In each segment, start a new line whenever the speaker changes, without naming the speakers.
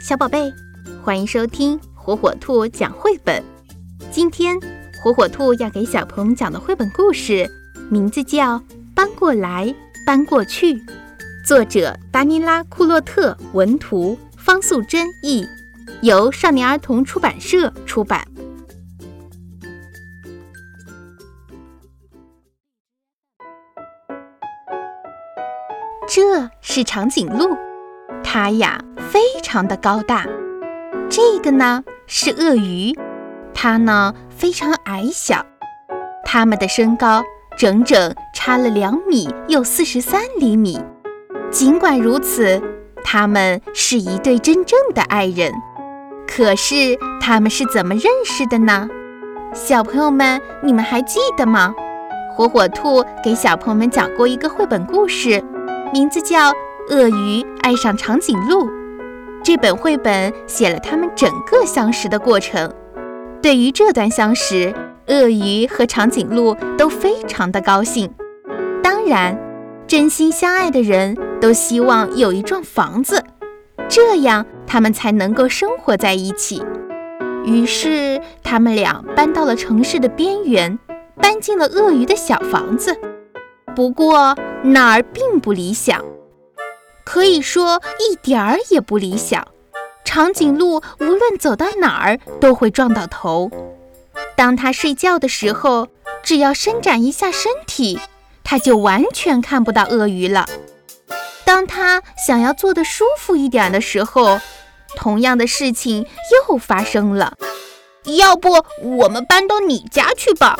小宝贝，欢迎收听火火兔讲绘本。今天火火兔要给小朋友讲的绘本故事，名字叫《搬过来搬过去》，作者达尼拉·库洛特，文图方素珍译，由少年儿童出版社出版。这是长颈鹿，它呀非常的高大。这个呢是鳄鱼，它呢非常矮小。它们的身高整整差了两米又四十三厘米。尽管如此，它们是一对真正的爱人。可是他们是怎么认识的呢？小朋友们，你们还记得吗？火火兔给小朋友们讲过一个绘本故事。名字叫《鳄鱼爱上长颈鹿》。这本绘本写了他们整个相识的过程。对于这段相识，鳄鱼和长颈鹿都非常的高兴。当然，真心相爱的人都希望有一幢房子，这样他们才能够生活在一起。于是，他们俩搬到了城市的边缘，搬进了鳄鱼的小房子。不过那儿并不理想，可以说一点儿也不理想。长颈鹿无论走到哪儿都会撞到头。当它睡觉的时候，只要伸展一下身体，它就完全看不到鳄鱼了。当它想要坐得舒服一点的时候，同样的事情又发生了。
要不我们搬到你家去吧？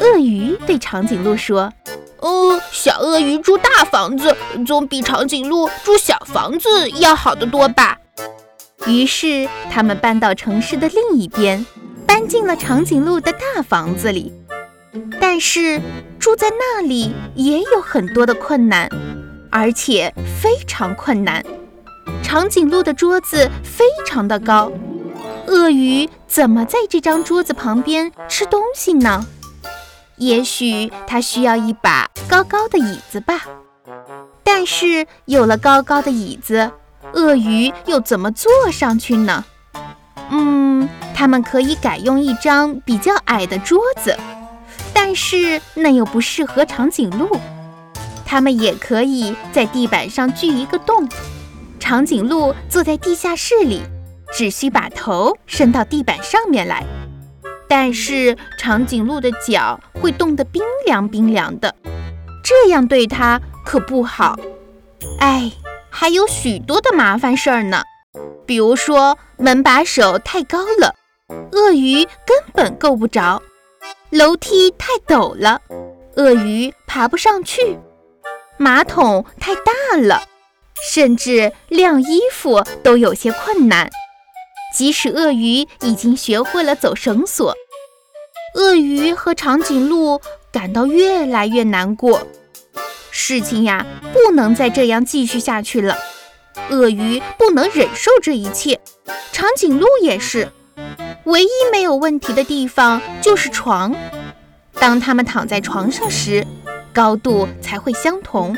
鳄鱼对长颈鹿说。
哦，小鳄鱼住大房子总比长颈鹿住小房子要好得多吧？
于是他们搬到城市的另一边，搬进了长颈鹿的大房子里。但是住在那里也有很多的困难，而且非常困难。长颈鹿的桌子非常的高，鳄鱼怎么在这张桌子旁边吃东西呢？也许它需要一把高高的椅子吧，但是有了高高的椅子，鳄鱼又怎么坐上去呢？嗯，他们可以改用一张比较矮的桌子，但是那又不适合长颈鹿。他们也可以在地板上锯一个洞，长颈鹿坐在地下室里，只需把头伸到地板上面来。但是长颈鹿的脚会冻得冰凉冰凉的，这样对它可不好。哎，还有许多的麻烦事儿呢，比如说门把手太高了，鳄鱼根本够不着；楼梯太陡了，鳄鱼爬不上去；马桶太大了，甚至晾衣服都有些困难。即使鳄鱼已经学会了走绳索，鳄鱼和长颈鹿感到越来越难过。事情呀，不能再这样继续下去了。鳄鱼不能忍受这一切，长颈鹿也是。唯一没有问题的地方就是床。当他们躺在床上时，高度才会相同。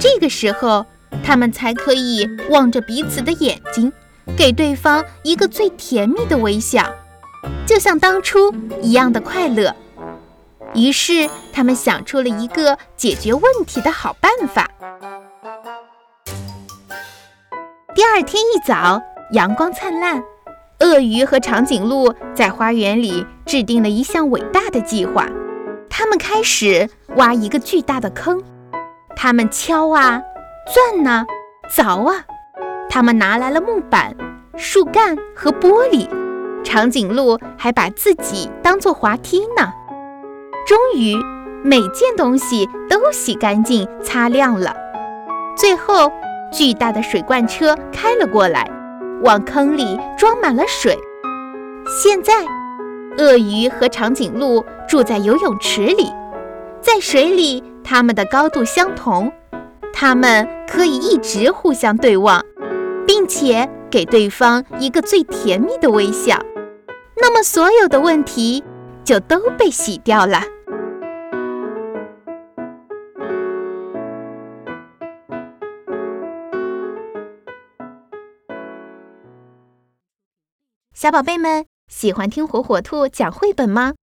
这个时候，他们才可以望着彼此的眼睛。给对方一个最甜蜜的微笑，就像当初一样的快乐。于是，他们想出了一个解决问题的好办法。第二天一早，阳光灿烂，鳄鱼和长颈鹿在花园里制定了一项伟大的计划。他们开始挖一个巨大的坑，他们敲啊，钻呐，凿啊。他们拿来了木板、树干和玻璃，长颈鹿还把自己当做滑梯呢。终于，每件东西都洗干净、擦亮了。最后，巨大的水罐车开了过来，往坑里装满了水。现在，鳄鱼和长颈鹿住在游泳池里，在水里，它们的高度相同，它们可以一直互相对望。并且给对方一个最甜蜜的微笑，那么所有的问题就都被洗掉了。小宝贝们喜欢听火火兔讲绘本吗？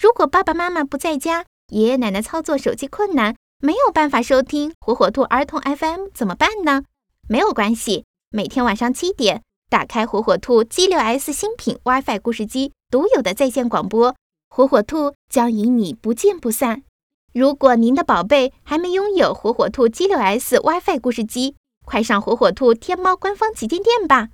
如果爸爸妈妈不在家，爷爷奶奶操作手机困难，没有办法收听火火兔儿童 FM 怎么办呢？没有关系，每天晚上七点，打开火火兔 G6S 新品 WiFi 故事机独有的在线广播，火火兔将与你不见不散。如果您的宝贝还没拥有火火兔 G6S WiFi 故事机，快上火火兔天猫官方旗舰店吧！